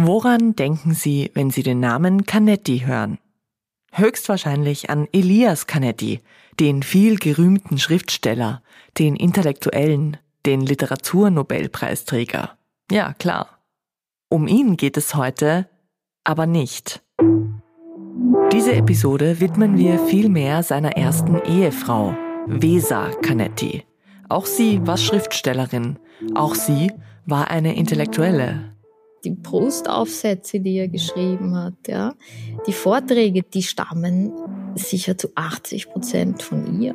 Woran denken Sie, wenn Sie den Namen Canetti hören? Höchstwahrscheinlich an Elias Canetti, den viel gerühmten Schriftsteller, den Intellektuellen, den Literaturnobelpreisträger. Ja, klar. Um ihn geht es heute, aber nicht. Diese Episode widmen wir vielmehr seiner ersten Ehefrau, Vesa Canetti. Auch sie war Schriftstellerin, auch sie war eine Intellektuelle, die Brustaufsätze, die er geschrieben hat, ja, die Vorträge, die stammen sicher zu 80 Prozent von ihr.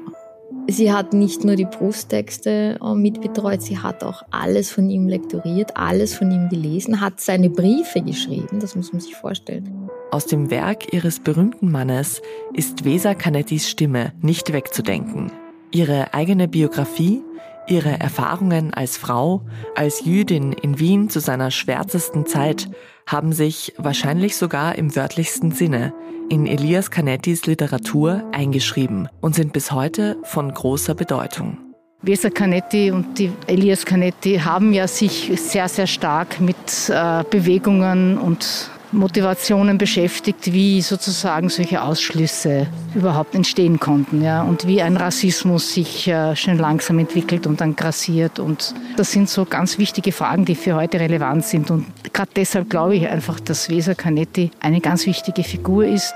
Sie hat nicht nur die Brusttexte äh, mitbetreut, sie hat auch alles von ihm lektoriert, alles von ihm gelesen, hat seine Briefe geschrieben, das muss man sich vorstellen. Aus dem Werk ihres berühmten Mannes ist Vesa Canettis Stimme nicht wegzudenken. Ihre eigene Biografie Ihre Erfahrungen als Frau, als Jüdin in Wien zu seiner schwärzesten Zeit haben sich wahrscheinlich sogar im wörtlichsten Sinne in Elias Canettis Literatur eingeschrieben und sind bis heute von großer Bedeutung. Weser Canetti und Elias Canetti haben ja sich sehr, sehr stark mit äh, Bewegungen und Motivationen beschäftigt, wie sozusagen solche Ausschlüsse überhaupt entstehen konnten ja, und wie ein Rassismus sich äh, schon langsam entwickelt und dann grassiert. Und das sind so ganz wichtige Fragen, die für heute relevant sind. Und gerade deshalb glaube ich einfach, dass Weser Canetti eine ganz wichtige Figur ist.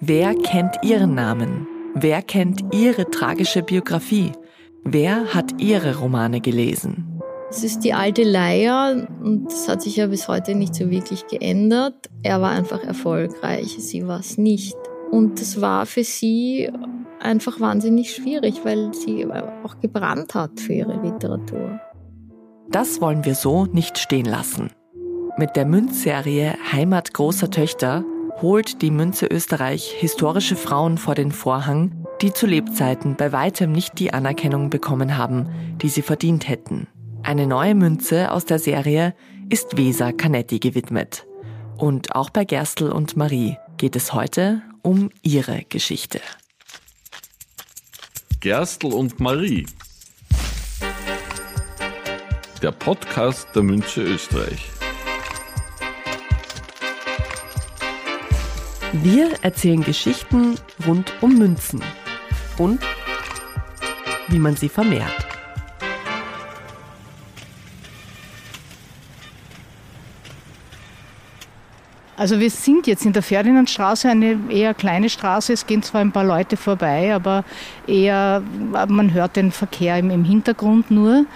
Wer kennt Ihren Namen? Wer kennt Ihre tragische Biografie? Wer hat Ihre Romane gelesen? Es ist die alte Leier und das hat sich ja bis heute nicht so wirklich geändert. Er war einfach erfolgreich, sie war es nicht. Und das war für sie einfach wahnsinnig schwierig, weil sie auch gebrannt hat für ihre Literatur. Das wollen wir so nicht stehen lassen. Mit der Münzserie Heimat großer Töchter holt die Münze Österreich historische Frauen vor den Vorhang, die zu Lebzeiten bei weitem nicht die Anerkennung bekommen haben, die sie verdient hätten. Eine neue Münze aus der Serie ist Vesa Canetti gewidmet. Und auch bei Gerstl und Marie geht es heute um ihre Geschichte. Gerstl und Marie. Der Podcast der Münze Österreich. Wir erzählen Geschichten rund um Münzen und wie man sie vermehrt. Also wir sind jetzt in der Ferdinandstraße, eine eher kleine Straße. Es gehen zwar ein paar Leute vorbei, aber eher, man hört den Verkehr im, Hintergrund nur.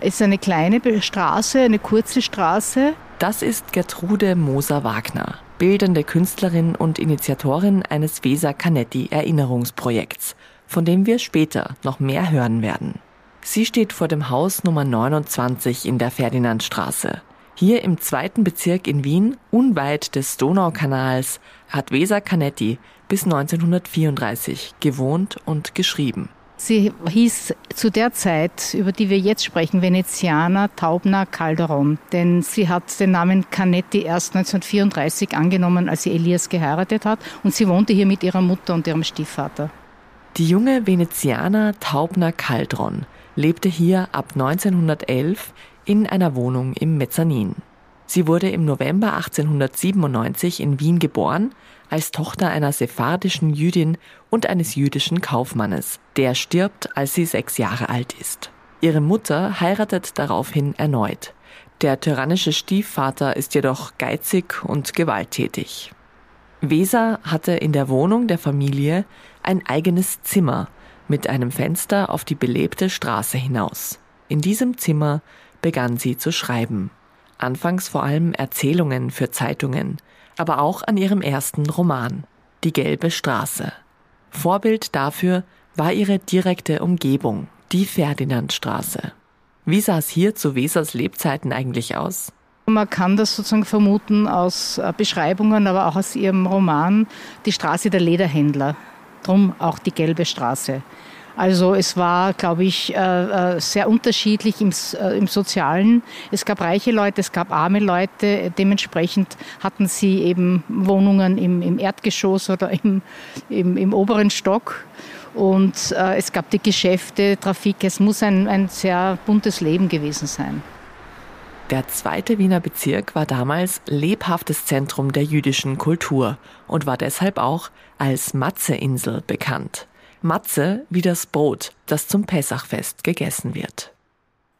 Es ist eine kleine Straße, eine kurze Straße. Das ist Gertrude Moser-Wagner, bildende Künstlerin und Initiatorin eines Weser Canetti Erinnerungsprojekts, von dem wir später noch mehr hören werden. Sie steht vor dem Haus Nummer 29 in der Ferdinandstraße. Hier im zweiten Bezirk in Wien, unweit des Donaukanals, hat Weser Canetti bis 1934 gewohnt und geschrieben. Sie hieß zu der Zeit, über die wir jetzt sprechen, Veneziana Taubner Calderon. Denn sie hat den Namen Canetti erst 1934 angenommen, als sie Elias geheiratet hat. Und sie wohnte hier mit ihrer Mutter und ihrem Stiefvater. Die junge Venezianer Taubner Caldron lebte hier ab 1911 in einer Wohnung im Mezzanin. Sie wurde im November 1897 in Wien geboren, als Tochter einer sephardischen Jüdin und eines jüdischen Kaufmannes. Der stirbt, als sie sechs Jahre alt ist. Ihre Mutter heiratet daraufhin erneut. Der tyrannische Stiefvater ist jedoch geizig und gewalttätig. Weser hatte in der Wohnung der Familie ein eigenes Zimmer mit einem Fenster auf die belebte Straße hinaus. In diesem Zimmer begann sie zu schreiben. Anfangs vor allem Erzählungen für Zeitungen, aber auch an ihrem ersten Roman, Die gelbe Straße. Vorbild dafür war ihre direkte Umgebung, die Ferdinandstraße. Wie sah es hier zu Wesers Lebzeiten eigentlich aus? Man kann das sozusagen vermuten aus äh, Beschreibungen, aber auch aus ihrem Roman Die Straße der Lederhändler. Drum auch die gelbe Straße. Also es war, glaube ich, äh, äh, sehr unterschiedlich im, äh, im Sozialen. Es gab reiche Leute, es gab arme Leute. Dementsprechend hatten sie eben Wohnungen im, im Erdgeschoss oder im, im, oberen Stock. Und es gab die Geschäfte, Trafik. Es muss ein, ein sehr buntes Leben gewesen sein. Der zweite Wiener Bezirk war damals lebhaftes Zentrum der jüdischen Kultur und war deshalb auch als Matzeinsel bekannt. Matze wie das Brot, das zum Pessachfest gegessen wird.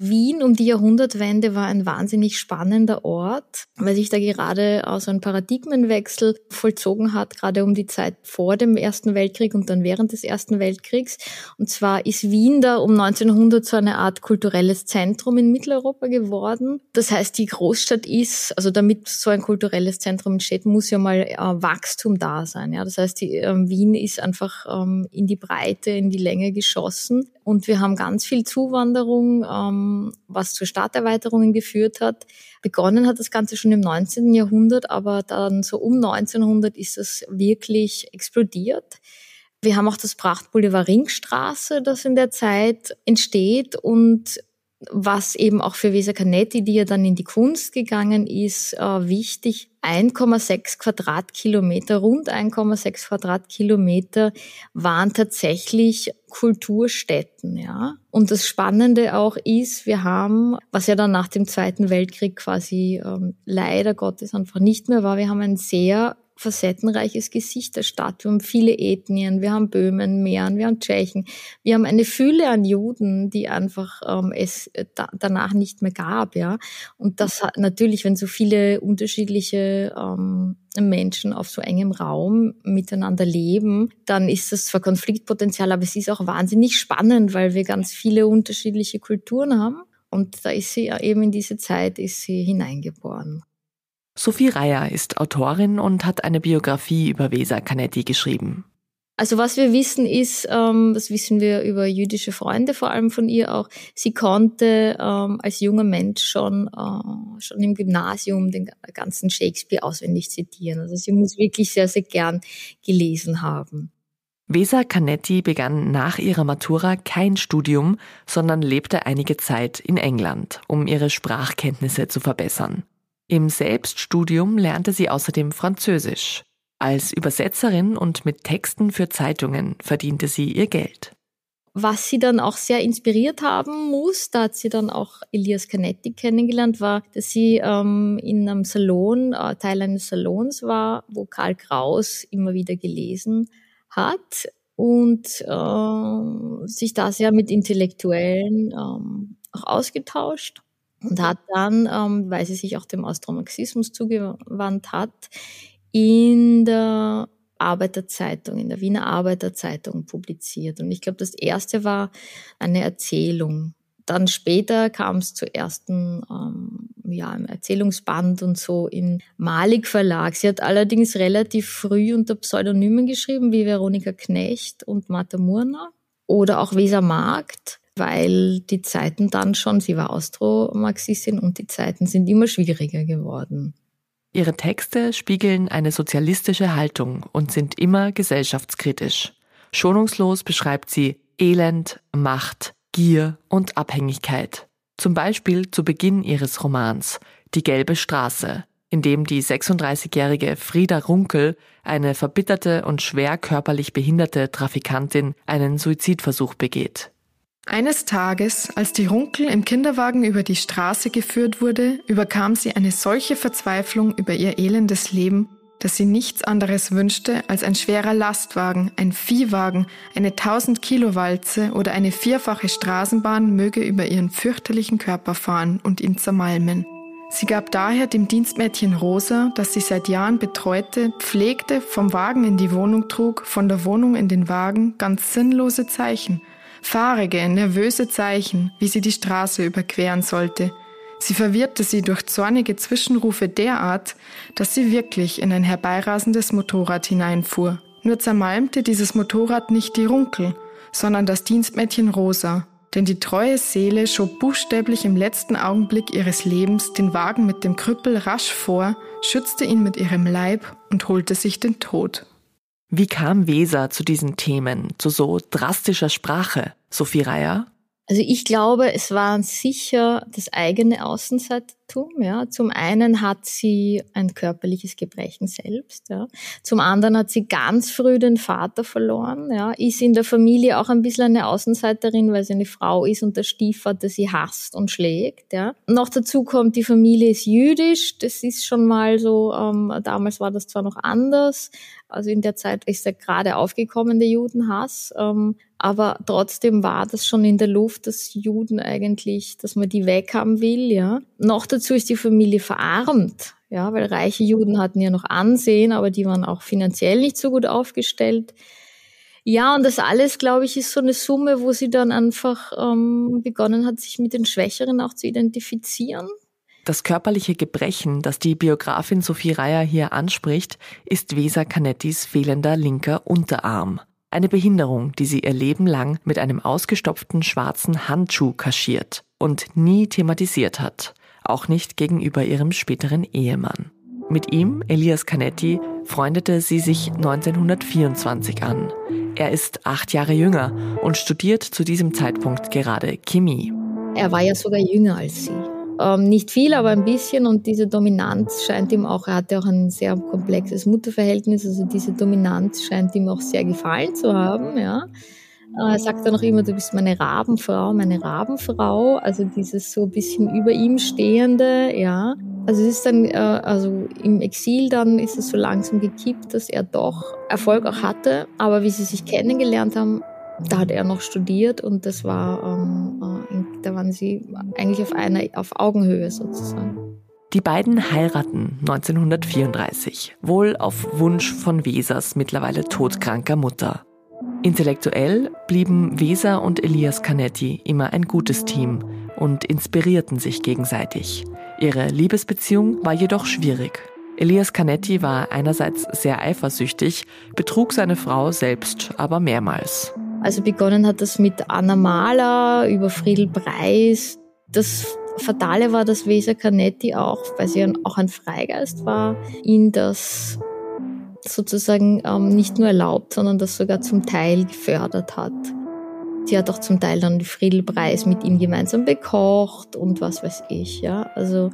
Wien um die Jahrhundertwende war ein wahnsinnig spannender Ort, weil sich da gerade auch so ein Paradigmenwechsel vollzogen hat, gerade um die Zeit vor dem Ersten Weltkrieg und dann während des Ersten Weltkriegs. Und zwar ist Wien da um 1900 so eine Art kulturelles Zentrum in Mitteleuropa geworden. Das heißt, die Großstadt ist, also damit so ein kulturelles Zentrum entsteht, muss ja mal äh, Wachstum da sein. Ja, das heißt, die, äh, Wien ist einfach ähm, in die Breite, in die Länge geschossen. Und wir haben ganz viel Zuwanderung, ähm, was zu Stadterweiterungen geführt hat. Begonnen hat das Ganze schon im 19. Jahrhundert, aber dann so um 1900 ist es wirklich explodiert. Wir haben auch das Prachtboulevard Ringstraße, das in der Zeit entsteht und was eben auch für Weser Canetti, die ja dann in die Kunst gegangen ist, äh, wichtig. 1,6 Quadratkilometer, rund 1,6 Quadratkilometer waren tatsächlich Kulturstätten, ja. Und das Spannende auch ist, wir haben, was ja dann nach dem Zweiten Weltkrieg quasi ähm, leider Gottes einfach nicht mehr war, wir haben ein sehr facettenreiches Gesicht der Stadt. Wir haben viele Ethnien, wir haben Böhmen, Mähren, wir haben Tschechen, wir haben eine Fülle an Juden, die einfach ähm, es äh, da, danach nicht mehr gab, ja. Und das hat natürlich, wenn so viele unterschiedliche ähm, Menschen auf so engem Raum miteinander leben, dann ist das zwar Konfliktpotenzial, aber es ist auch wahnsinnig spannend, weil wir ganz viele unterschiedliche Kulturen haben. Und da ist sie eben in diese Zeit ist sie hineingeboren. Sophie Reier ist Autorin und hat eine Biografie über Weser Canetti geschrieben. Also was wir wissen ist, ähm, das wissen wir über jüdische Freunde, vor allem von ihr auch, sie konnte ähm, als junger Mensch schon, äh, schon im Gymnasium den ganzen Shakespeare auswendig zitieren. Also sie muss wirklich sehr, sehr gern gelesen haben. Weser Canetti begann nach ihrer Matura kein Studium, sondern lebte einige Zeit in England, um ihre Sprachkenntnisse zu verbessern. Im Selbststudium lernte sie außerdem Französisch. Als Übersetzerin und mit Texten für Zeitungen verdiente sie ihr Geld. Was sie dann auch sehr inspiriert haben muss, da hat sie dann auch Elias Canetti kennengelernt, war, dass sie ähm, in einem Salon, äh, Teil eines Salons war, wo Karl Kraus immer wieder gelesen hat und äh, sich da sehr mit Intellektuellen ähm, auch ausgetauscht und hat dann, ähm, weil sie sich auch dem Austromarxismus zugewandt hat, in der Arbeiterzeitung, in der Wiener Arbeiterzeitung publiziert. Und ich glaube, das erste war eine Erzählung. Dann später kam es zu ersten ähm, ja, im Erzählungsband und so im Malik Verlag. Sie hat allerdings relativ früh unter Pseudonymen geschrieben, wie Veronika Knecht und Martha Murner oder auch Weser Markt weil die Zeiten dann schon, sie war Austromarxistin und die Zeiten sind immer schwieriger geworden. Ihre Texte spiegeln eine sozialistische Haltung und sind immer gesellschaftskritisch. Schonungslos beschreibt sie Elend, Macht, Gier und Abhängigkeit. Zum Beispiel zu Beginn ihres Romans Die gelbe Straße, in dem die 36-jährige Frieda Runkel, eine verbitterte und schwer körperlich behinderte Trafikantin, einen Suizidversuch begeht. Eines Tages, als die Runkel im Kinderwagen über die Straße geführt wurde, überkam sie eine solche Verzweiflung über ihr elendes Leben, dass sie nichts anderes wünschte als ein schwerer Lastwagen, ein Viehwagen, eine 1000 Kilo Walze oder eine vierfache Straßenbahn möge über ihren fürchterlichen Körper fahren und ihn zermalmen. Sie gab daher dem Dienstmädchen Rosa, das sie seit Jahren betreute, pflegte, vom Wagen in die Wohnung trug, von der Wohnung in den Wagen, ganz sinnlose Zeichen, fahrige, nervöse Zeichen, wie sie die Straße überqueren sollte. Sie verwirrte sie durch zornige Zwischenrufe derart, dass sie wirklich in ein herbeirasendes Motorrad hineinfuhr. Nur zermalmte dieses Motorrad nicht die Runkel, sondern das Dienstmädchen Rosa, denn die treue Seele schob buchstäblich im letzten Augenblick ihres Lebens den Wagen mit dem Krüppel rasch vor, schützte ihn mit ihrem Leib und holte sich den Tod. Wie kam Weser zu diesen Themen, zu so drastischer Sprache? Sophie Reier? Also ich glaube, es war sicher das eigene Außenseitertum. Ja. Zum einen hat sie ein körperliches Gebrechen selbst. Ja. Zum anderen hat sie ganz früh den Vater verloren. Ja. Ist in der Familie auch ein bisschen eine Außenseiterin, weil sie eine Frau ist und der Stiefvater sie hasst und schlägt. Ja. Noch dazu kommt, die Familie ist jüdisch. Das ist schon mal so, ähm, damals war das zwar noch anders. Also in der Zeit ist er gerade aufgekommen, der Judenhass. Ähm, aber trotzdem war das schon in der Luft, dass Juden eigentlich, dass man die weghaben will, ja. Noch dazu ist die Familie verarmt, ja, weil reiche Juden hatten ja noch Ansehen, aber die waren auch finanziell nicht so gut aufgestellt. Ja, und das alles, glaube ich, ist so eine Summe, wo sie dann einfach ähm, begonnen hat, sich mit den Schwächeren auch zu identifizieren. Das körperliche Gebrechen, das die Biografin Sophie Reier hier anspricht, ist Weser Canettis fehlender linker Unterarm. Eine Behinderung, die sie ihr Leben lang mit einem ausgestopften schwarzen Handschuh kaschiert und nie thematisiert hat, auch nicht gegenüber ihrem späteren Ehemann. Mit ihm, Elias Canetti, freundete sie sich 1924 an. Er ist acht Jahre jünger und studiert zu diesem Zeitpunkt gerade Chemie. Er war ja sogar jünger als sie. Ähm, nicht viel, aber ein bisschen. Und diese Dominanz scheint ihm auch, er hatte auch ein sehr komplexes Mutterverhältnis, also diese Dominanz scheint ihm auch sehr gefallen zu haben, ja. Äh, er sagt dann auch immer, du bist meine Rabenfrau, meine Rabenfrau, also dieses so ein bisschen über ihm stehende, ja. Also es ist dann, äh, also im Exil dann ist es so langsam gekippt, dass er doch Erfolg auch hatte, aber wie sie sich kennengelernt haben, da hat er noch studiert und das war, ähm, äh, da waren sie eigentlich auf einer, auf Augenhöhe sozusagen. Die beiden heiraten 1934, wohl auf Wunsch von Wesers mittlerweile todkranker Mutter. Intellektuell blieben Weser und Elias Canetti immer ein gutes Team und inspirierten sich gegenseitig. Ihre Liebesbeziehung war jedoch schwierig. Elias Canetti war einerseits sehr eifersüchtig, betrug seine Frau selbst aber mehrmals. Also begonnen hat das mit Anna Mahler über Friedel Preis. Das Fatale war, dass Weser Canetti auch, weil sie auch ein Freigeist war, ihn das sozusagen ähm, nicht nur erlaubt, sondern das sogar zum Teil gefördert hat. Sie hat auch zum Teil dann den Friedel-Preis mit ihm gemeinsam bekocht und was weiß ich, ja. Also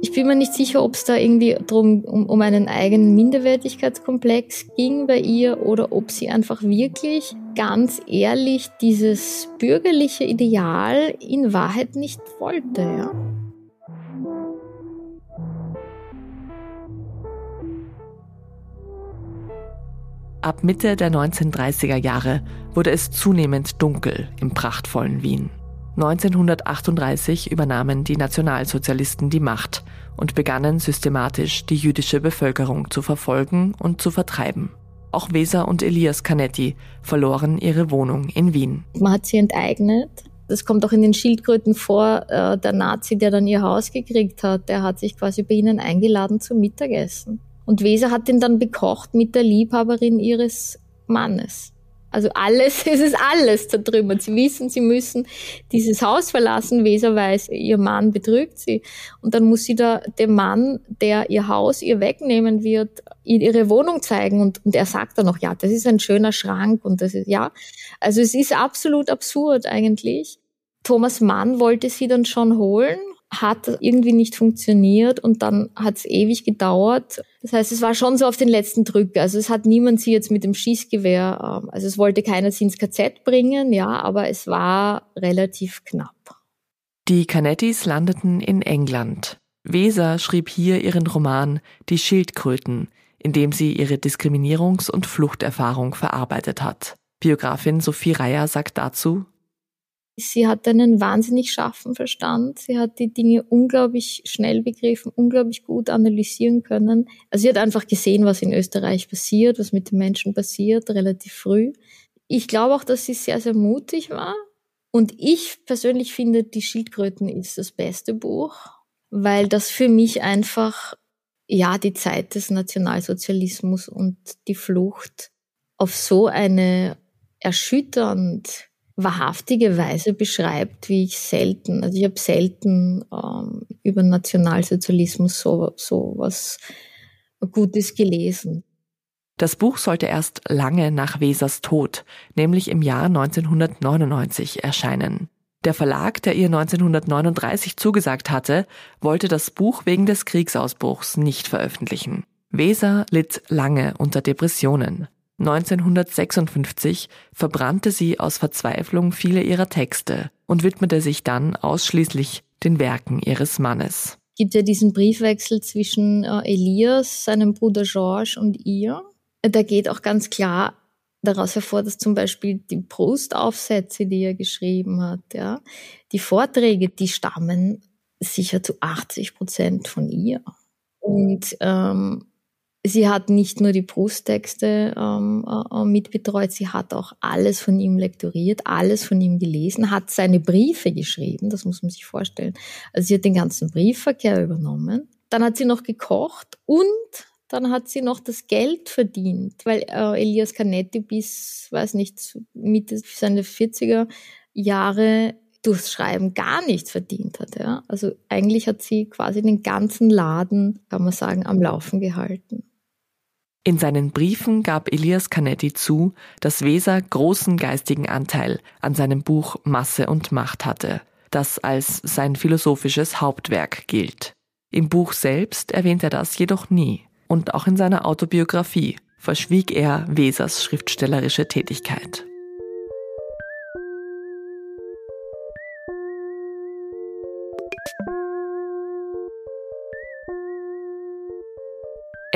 ich bin mir nicht sicher, ob es da irgendwie drum, um, um einen eigenen Minderwertigkeitskomplex ging bei ihr oder ob sie einfach wirklich ganz ehrlich dieses bürgerliche Ideal in Wahrheit nicht wollte. Ja? Ab Mitte der 1930er Jahre wurde es zunehmend dunkel im prachtvollen Wien. 1938 übernahmen die Nationalsozialisten die Macht und begannen systematisch die jüdische Bevölkerung zu verfolgen und zu vertreiben. Auch Weser und Elias Canetti verloren ihre Wohnung in Wien. Man hat sie enteignet. Das kommt auch in den Schildkröten vor. Äh, der Nazi, der dann ihr Haus gekriegt hat, der hat sich quasi bei ihnen eingeladen zum Mittagessen. Und Weser hat ihn dann bekocht mit der Liebhaberin ihres Mannes. Also alles, es ist alles zertrümmert. Sie wissen, sie müssen dieses Haus verlassen. Weser weiß, ihr Mann betrügt sie. Und dann muss sie da dem Mann, der ihr Haus ihr wegnehmen wird, ihre Wohnung zeigen. Und, und er sagt dann noch, ja, das ist ein schöner Schrank. Und das ist, ja. Also es ist absolut absurd eigentlich. Thomas Mann wollte sie dann schon holen hat irgendwie nicht funktioniert und dann hat es ewig gedauert. Das heißt, es war schon so auf den letzten Drücker. Also es hat niemand sie jetzt mit dem Schießgewehr, ähm, also es wollte keiner sie ins KZ bringen, ja, aber es war relativ knapp. Die Canettis landeten in England. Weser schrieb hier ihren Roman Die Schildkröten, in dem sie ihre Diskriminierungs- und Fluchterfahrung verarbeitet hat. Biografin Sophie Reier sagt dazu, Sie hat einen wahnsinnig scharfen Verstand. Sie hat die Dinge unglaublich schnell begriffen, unglaublich gut analysieren können. Also sie hat einfach gesehen, was in Österreich passiert, was mit den Menschen passiert, relativ früh. Ich glaube auch, dass sie sehr, sehr mutig war. Und ich persönlich finde, die Schildkröten ist das beste Buch, weil das für mich einfach, ja, die Zeit des Nationalsozialismus und die Flucht auf so eine erschütternd wahrhaftige Weise beschreibt, wie ich selten, also ich habe selten ähm, über Nationalsozialismus so, so was Gutes gelesen. Das Buch sollte erst lange nach Wesers Tod, nämlich im Jahr 1999, erscheinen. Der Verlag, der ihr 1939 zugesagt hatte, wollte das Buch wegen des Kriegsausbruchs nicht veröffentlichen. Weser litt lange unter Depressionen. 1956 verbrannte sie aus Verzweiflung viele ihrer Texte und widmete sich dann ausschließlich den Werken ihres Mannes. Es gibt ja diesen Briefwechsel zwischen äh, Elias, seinem Bruder George und ihr. Da geht auch ganz klar daraus hervor, dass zum Beispiel die Proust-Aufsätze, die er geschrieben hat, ja, die Vorträge, die stammen sicher zu 80 Prozent von ihr. Und ähm, sie hat nicht nur die Brusttexte ähm, äh, mitbetreut, sie hat auch alles von ihm lektoriert, alles von ihm gelesen, hat seine Briefe geschrieben, das muss man sich vorstellen. Also sie hat den ganzen Briefverkehr übernommen. Dann hat sie noch gekocht und dann hat sie noch das Geld verdient, weil äh, Elias Canetti bis, weiß nicht, Mitte seiner 40er Jahre durchs Schreiben gar nichts verdient hat. Ja? Also eigentlich hat sie quasi den ganzen Laden, kann man sagen, am Laufen gehalten. In seinen Briefen gab Elias Canetti zu, dass Weser großen geistigen Anteil an seinem Buch Masse und Macht hatte, das als sein philosophisches Hauptwerk gilt. Im Buch selbst erwähnt er das jedoch nie und auch in seiner Autobiografie verschwieg er Wesers schriftstellerische Tätigkeit.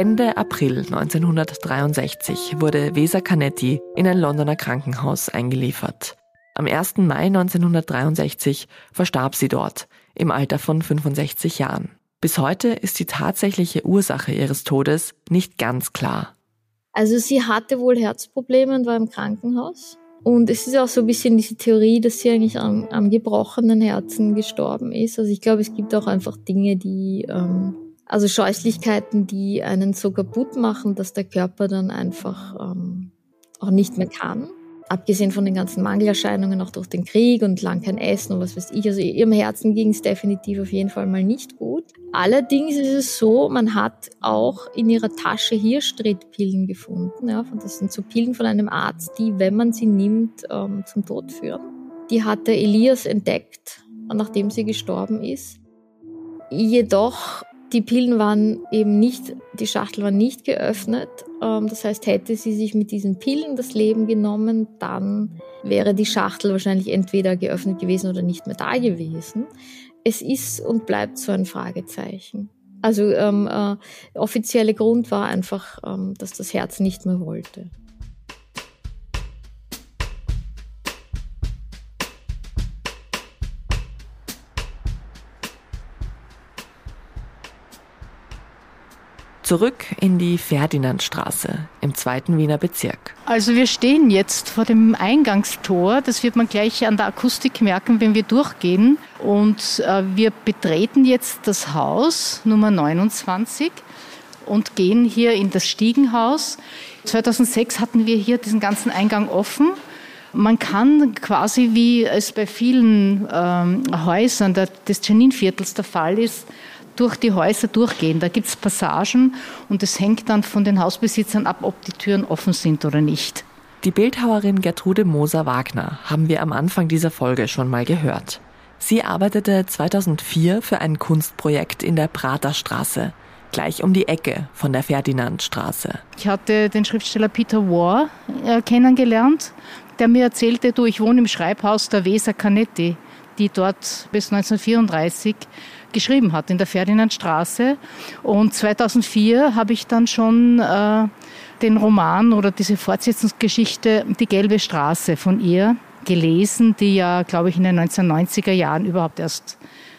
Ende April 1963 wurde Weser Canetti in ein Londoner Krankenhaus eingeliefert. Am 1. Mai 1963 verstarb sie dort, im Alter von 65 Jahren. Bis heute ist die tatsächliche Ursache ihres Todes nicht ganz klar. Also sie hatte wohl Herzprobleme und war im Krankenhaus. Und es ist auch so ein bisschen diese Theorie, dass sie eigentlich am, am gebrochenen Herzen gestorben ist. Also ich glaube, es gibt auch einfach Dinge, die, ähm, also Scheußlichkeiten, die einen so kaputt machen, dass der Körper dann einfach ähm, auch nicht mehr kann abgesehen von den ganzen Mangelerscheinungen auch durch den Krieg und lang kein Essen und was weiß ich. Also ihrem Herzen ging es definitiv auf jeden Fall mal nicht gut. Allerdings ist es so, man hat auch in ihrer Tasche Hirschtrittpillen gefunden. Ja, das sind so Pillen von einem Arzt, die, wenn man sie nimmt, ähm, zum Tod führen. Die hatte Elias entdeckt, nachdem sie gestorben ist. Jedoch die Pillen waren eben nicht, die Schachtel war nicht geöffnet. Ähm, das heißt, hätte sie sich mit diesen Pillen das Leben genommen, dann wäre die Schachtel wahrscheinlich entweder geöffnet gewesen oder nicht mehr da gewesen. Es ist und bleibt so ein Fragezeichen. Also ähm, äh, offizielle Grund war einfach, ähm, dass das Herz nicht mehr wollte. Zurück in die Ferdinandstraße im zweiten Wiener Bezirk. Also wir stehen jetzt vor dem Eingangstor. Das wird man gleich an der Akustik merken, wenn wir durchgehen. Und äh, wir betreten jetzt das Haus Nummer 29 und gehen hier in das Stiegenhaus. 2006 hatten wir hier diesen ganzen Eingang offen. Man kann quasi, wie es bei vielen ähm, Häusern des Janinviertels der Fall ist, durch die Häuser durchgehen. Da gibt es Passagen und es hängt dann von den Hausbesitzern ab, ob die Türen offen sind oder nicht. Die Bildhauerin Gertrude Moser-Wagner haben wir am Anfang dieser Folge schon mal gehört. Sie arbeitete 2004 für ein Kunstprojekt in der Praterstraße, gleich um die Ecke von der Ferdinandstraße. Ich hatte den Schriftsteller Peter War äh, kennengelernt, der mir erzählte, du, ich wohne im Schreibhaus der Weser Canetti, die dort bis 1934 geschrieben hat in der Ferdinandstraße. Und 2004 habe ich dann schon äh, den Roman oder diese Fortsetzungsgeschichte Die gelbe Straße von ihr gelesen, die ja, glaube ich, in den 1990er Jahren überhaupt erst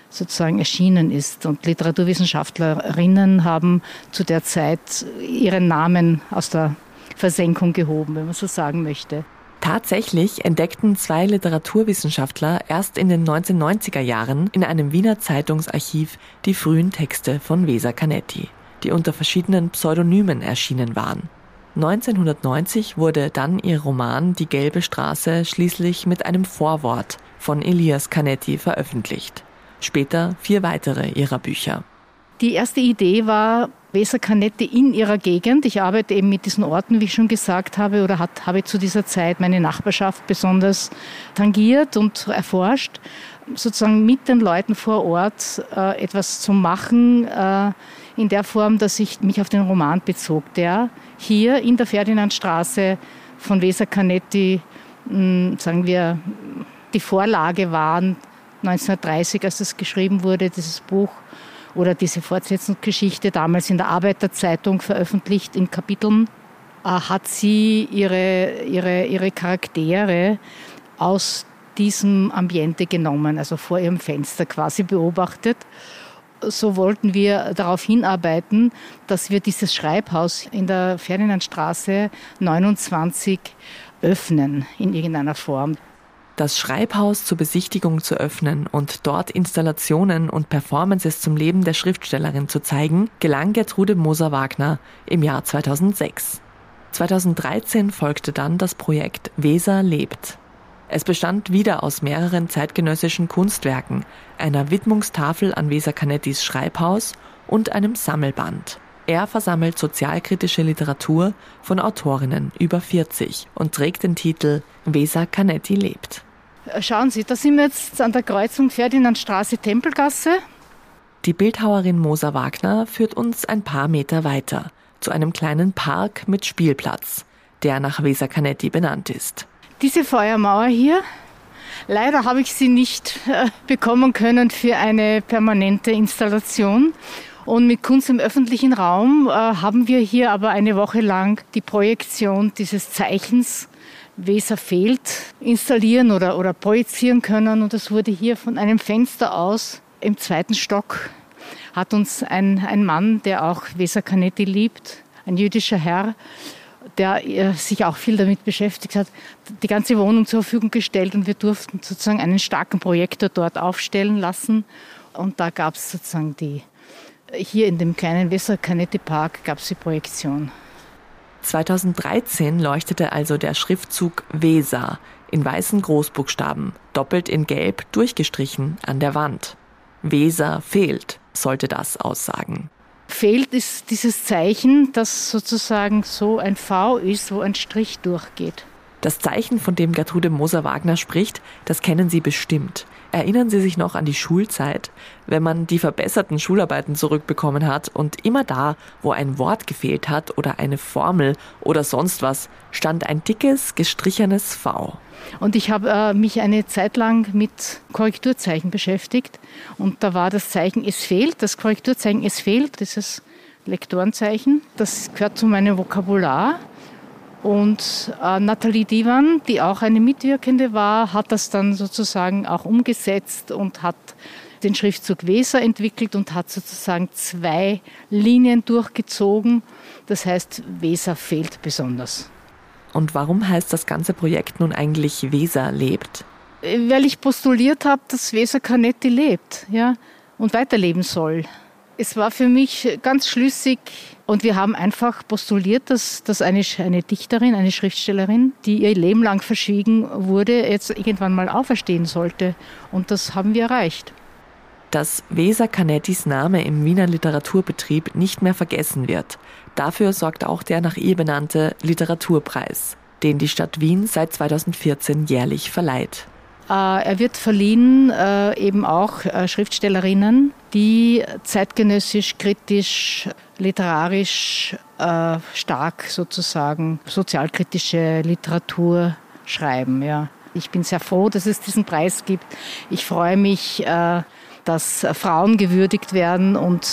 sozusagen erschienen ist. Und Literaturwissenschaftlerinnen haben zu der Zeit ihren Namen aus der Versenkung gehoben, wenn man so sagen möchte. Tatsächlich entdeckten zwei Literaturwissenschaftler erst in den 1990er Jahren in einem Wiener Zeitungsarchiv die frühen Texte von Weser Canetti, die unter verschiedenen Pseudonymen erschienen waren. 1990 wurde dann ihr Roman Die gelbe Straße schließlich mit einem Vorwort von Elias Canetti veröffentlicht. Später vier weitere ihrer Bücher. Die erste Idee war, Weser Canetti in ihrer Gegend. Ich arbeite eben mit diesen Orten, wie ich schon gesagt habe, oder hat, habe zu dieser Zeit meine Nachbarschaft besonders tangiert und erforscht. Sozusagen mit den Leuten vor Ort äh, etwas zu machen, äh, in der Form, dass ich mich auf den Roman bezog, der hier in der Ferdinandstraße von Weser Canetti, mh, sagen wir, die Vorlage waren, 1930, als das geschrieben wurde, dieses Buch oder diese Fortsetzungsgeschichte, damals in der Arbeiterzeitung veröffentlicht in Kapiteln, äh, hat sie ihre, ihre, ihre Charaktere aus diesem Ambiente genommen, also vor ihrem Fenster quasi beobachtet. So wollten wir darauf hinarbeiten, dass wir dieses Schreibhaus in der Ferdinandstraße 29 öffnen in irgendeiner Form. Das Schreibhaus zur Besichtigung zu öffnen und dort Installationen und Performances zum Leben der Schriftstellerin zu zeigen, gelang Gertrude Moser-Wagner im Jahr 2006. 2013 folgte dann das Projekt Weser lebt. Es bestand wieder aus mehreren zeitgenössischen Kunstwerken, einer Widmungstafel an Weser Canettis Schreibhaus und einem Sammelband. Er versammelt sozialkritische Literatur von Autorinnen über 40 und trägt den Titel Weser Canetti lebt. Äh, schauen Sie, da sind wir jetzt an der Kreuzung Ferdinandstraße Tempelgasse. Die Bildhauerin Moser Wagner führt uns ein paar Meter weiter zu einem kleinen Park mit Spielplatz, der nach Weser Canetti benannt ist. Diese Feuermauer hier, leider habe ich sie nicht äh, bekommen können für eine permanente Installation. Und mit Kunst im öffentlichen Raum äh, haben wir hier aber eine Woche lang die Projektion dieses Zeichens Weser fehlt installieren oder, oder projizieren können. Und das wurde hier von einem Fenster aus im zweiten Stock hat uns ein, ein Mann, der auch Weser Canetti liebt, ein jüdischer Herr, der äh, sich auch viel damit beschäftigt hat, die ganze Wohnung zur Verfügung gestellt und wir durften sozusagen einen starken Projektor dort aufstellen lassen. Und da gab es sozusagen die hier in dem kleinen Weser-Canetti-Park gab es die Projektion. 2013 leuchtete also der Schriftzug Weser in weißen Großbuchstaben, doppelt in Gelb durchgestrichen an der Wand. Weser fehlt, sollte das aussagen. Fehlt ist dieses Zeichen, das sozusagen so ein V ist, wo ein Strich durchgeht. Das Zeichen, von dem Gertrude Moser-Wagner spricht, das kennen Sie bestimmt. Erinnern Sie sich noch an die Schulzeit, wenn man die verbesserten Schularbeiten zurückbekommen hat und immer da, wo ein Wort gefehlt hat oder eine Formel oder sonst was, stand ein dickes, gestrichenes V. Und ich habe äh, mich eine Zeit lang mit Korrekturzeichen beschäftigt und da war das Zeichen Es fehlt, das Korrekturzeichen Es fehlt, dieses Lektorenzeichen, das gehört zu meinem Vokabular. Und äh, Nathalie Divan, die auch eine Mitwirkende war, hat das dann sozusagen auch umgesetzt und hat den Schriftzug Weser entwickelt und hat sozusagen zwei Linien durchgezogen. Das heißt, Weser fehlt besonders. Und warum heißt das ganze Projekt nun eigentlich Weser lebt? Weil ich postuliert habe, dass Weser Canetti lebt ja, und weiterleben soll. Es war für mich ganz schlüssig und wir haben einfach postuliert, dass, dass eine, eine Dichterin, eine Schriftstellerin, die ihr Leben lang verschwiegen wurde, jetzt irgendwann mal auferstehen sollte. Und das haben wir erreicht. Dass Weser Canettis Name im Wiener Literaturbetrieb nicht mehr vergessen wird, dafür sorgt auch der nach ihr benannte Literaturpreis, den die Stadt Wien seit 2014 jährlich verleiht. Äh, er wird verliehen äh, eben auch äh, Schriftstellerinnen, die zeitgenössisch, kritisch, literarisch stark sozusagen sozialkritische Literatur schreiben. Ja. Ich bin sehr froh, dass es diesen Preis gibt. Ich freue mich, dass Frauen gewürdigt werden und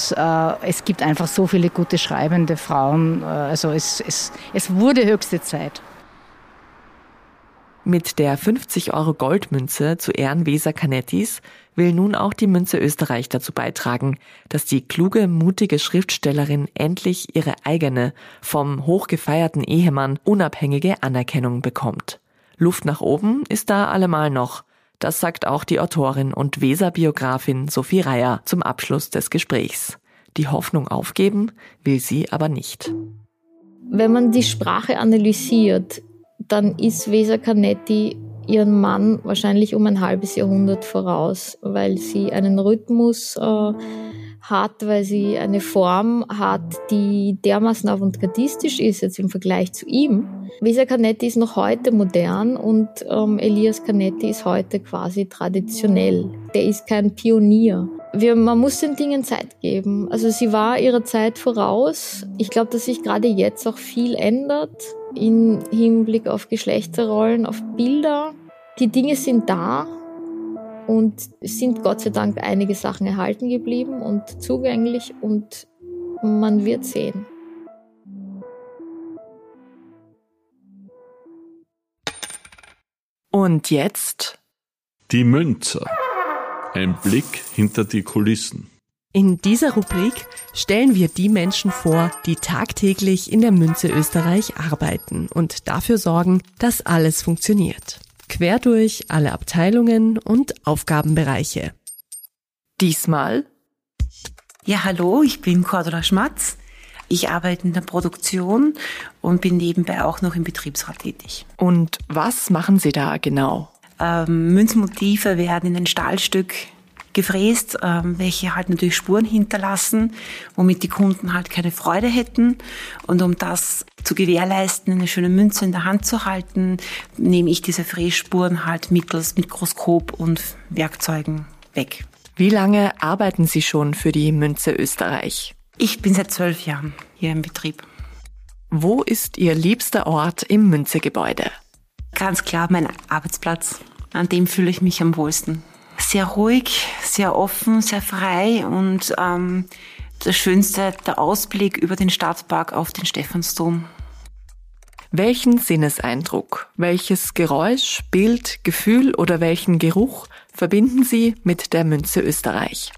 es gibt einfach so viele gute schreibende Frauen. Also es, es, es wurde höchste Zeit. Mit der 50 Euro Goldmünze zu Ehren Weser Canettis will nun auch die Münze Österreich dazu beitragen, dass die kluge, mutige Schriftstellerin endlich ihre eigene, vom hochgefeierten Ehemann unabhängige Anerkennung bekommt. Luft nach oben ist da allemal noch. Das sagt auch die Autorin und Weser-Biografin Sophie Reier zum Abschluss des Gesprächs. Die Hoffnung aufgeben will sie aber nicht. Wenn man die Sprache analysiert, dann ist Vesa Canetti ihren Mann wahrscheinlich um ein halbes Jahrhundert voraus, weil sie einen Rhythmus äh, hat, weil sie eine Form hat, die dermaßen avantgardistisch ist jetzt im Vergleich zu ihm. Vesa Canetti ist noch heute modern und ähm, Elias Canetti ist heute quasi traditionell. Der ist kein Pionier. Wir, man muss den Dingen Zeit geben. Also sie war ihrer Zeit voraus. Ich glaube, dass sich gerade jetzt auch viel ändert im Hinblick auf Geschlechterrollen, auf Bilder. Die Dinge sind da und es sind Gott sei Dank einige Sachen erhalten geblieben und zugänglich und man wird sehen. Und jetzt? Die Münzer. Ein Blick hinter die Kulissen. In dieser Rubrik stellen wir die Menschen vor, die tagtäglich in der Münze Österreich arbeiten und dafür sorgen, dass alles funktioniert. Quer durch alle Abteilungen und Aufgabenbereiche. Diesmal ja, hallo, ich bin Cordula Schmatz. Ich arbeite in der Produktion und bin nebenbei auch noch im Betriebsrat tätig. Und was machen Sie da genau? Ähm, Münzmotive werden in ein Stahlstück gefräst, ähm, welche halt natürlich Spuren hinterlassen, womit die Kunden halt keine Freude hätten. Und um das zu gewährleisten, eine schöne Münze in der Hand zu halten, nehme ich diese Frässpuren halt mittels Mikroskop und Werkzeugen weg. Wie lange arbeiten Sie schon für die Münze Österreich? Ich bin seit zwölf Jahren hier im Betrieb. Wo ist Ihr liebster Ort im Münzegebäude? Ganz klar mein Arbeitsplatz. An dem fühle ich mich am wohlsten sehr ruhig, sehr offen, sehr frei und ähm, das Schönste, der Ausblick über den Stadtpark auf den Stephansdom. Welchen Sinneseindruck, welches Geräusch, Bild, Gefühl oder welchen Geruch verbinden Sie mit der Münze Österreich?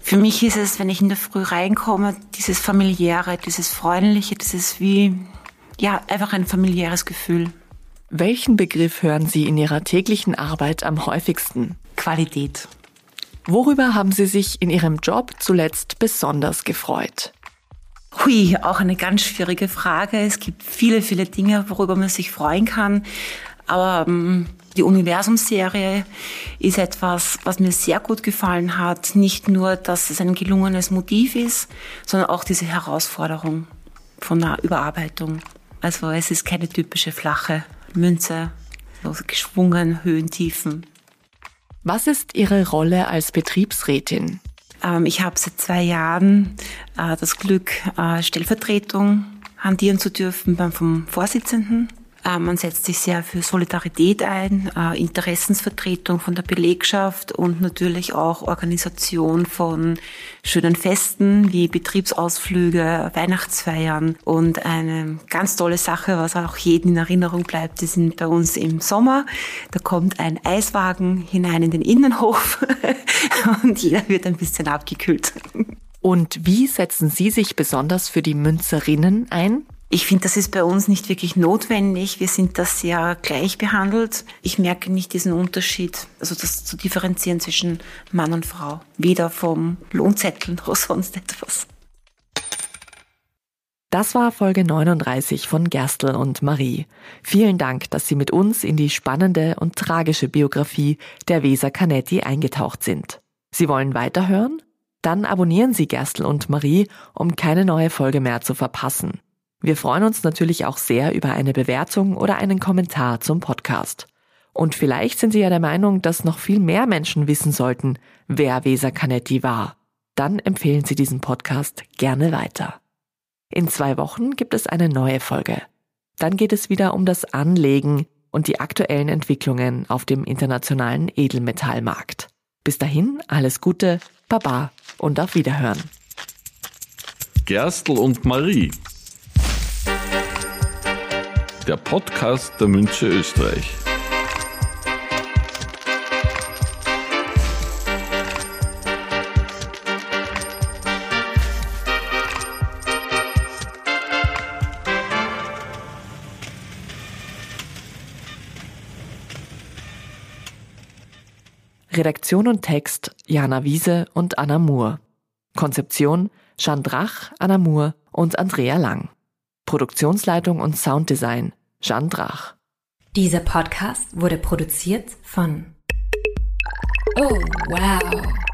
Für mich ist es, wenn ich in der Früh reinkomme, dieses familiäre, dieses freundliche, dieses wie, ja, einfach ein familiäres Gefühl. Welchen Begriff hören Sie in Ihrer täglichen Arbeit am häufigsten? Qualität. Worüber haben Sie sich in Ihrem Job zuletzt besonders gefreut? Hui, auch eine ganz schwierige Frage. Es gibt viele, viele Dinge, worüber man sich freuen kann. Aber ähm, die Universumserie ist etwas, was mir sehr gut gefallen hat. Nicht nur, dass es ein gelungenes Motiv ist, sondern auch diese Herausforderung von der Überarbeitung. Also es ist keine typische flache Münze, so geschwungen, Höhen, Tiefen. Was ist Ihre Rolle als Betriebsrätin? Ähm, ich habe seit zwei Jahren äh, das Glück, äh, Stellvertretung hantieren zu dürfen beim vom Vorsitzenden man setzt sich sehr für Solidarität ein, äh, Interessensvertretung von der Belegschaft und natürlich auch Organisation von schönen Festen wie Betriebsausflüge, Weihnachtsfeiern. Und eine ganz tolle Sache, was auch jedem in Erinnerung bleibt, die sind bei uns im Sommer. Da kommt ein Eiswagen hinein in den Innenhof und jeder wird ein bisschen abgekühlt. Und wie setzen Sie sich besonders für die Münzerinnen ein? Ich finde, das ist bei uns nicht wirklich notwendig. Wir sind da sehr gleich behandelt. Ich merke nicht diesen Unterschied, also das zu differenzieren zwischen Mann und Frau. Weder vom Lohnzettel noch sonst etwas. Das war Folge 39 von Gerstl und Marie. Vielen Dank, dass Sie mit uns in die spannende und tragische Biografie der Weser Canetti eingetaucht sind. Sie wollen weiterhören? Dann abonnieren Sie Gerstl und Marie, um keine neue Folge mehr zu verpassen. Wir freuen uns natürlich auch sehr über eine Bewertung oder einen Kommentar zum Podcast. Und vielleicht sind Sie ja der Meinung, dass noch viel mehr Menschen wissen sollten, wer Weser Canetti war. Dann empfehlen Sie diesen Podcast gerne weiter. In zwei Wochen gibt es eine neue Folge. Dann geht es wieder um das Anlegen und die aktuellen Entwicklungen auf dem internationalen Edelmetallmarkt. Bis dahin alles Gute, Baba und auf Wiederhören. Gerstl und Marie der Podcast der Münze Österreich. Redaktion und Text Jana Wiese und Anna Moore. Konzeption Jean Anna Moore und Andrea Lang. Produktionsleitung und Sounddesign Jeanne Drach. Dieser Podcast wurde produziert von Oh, wow.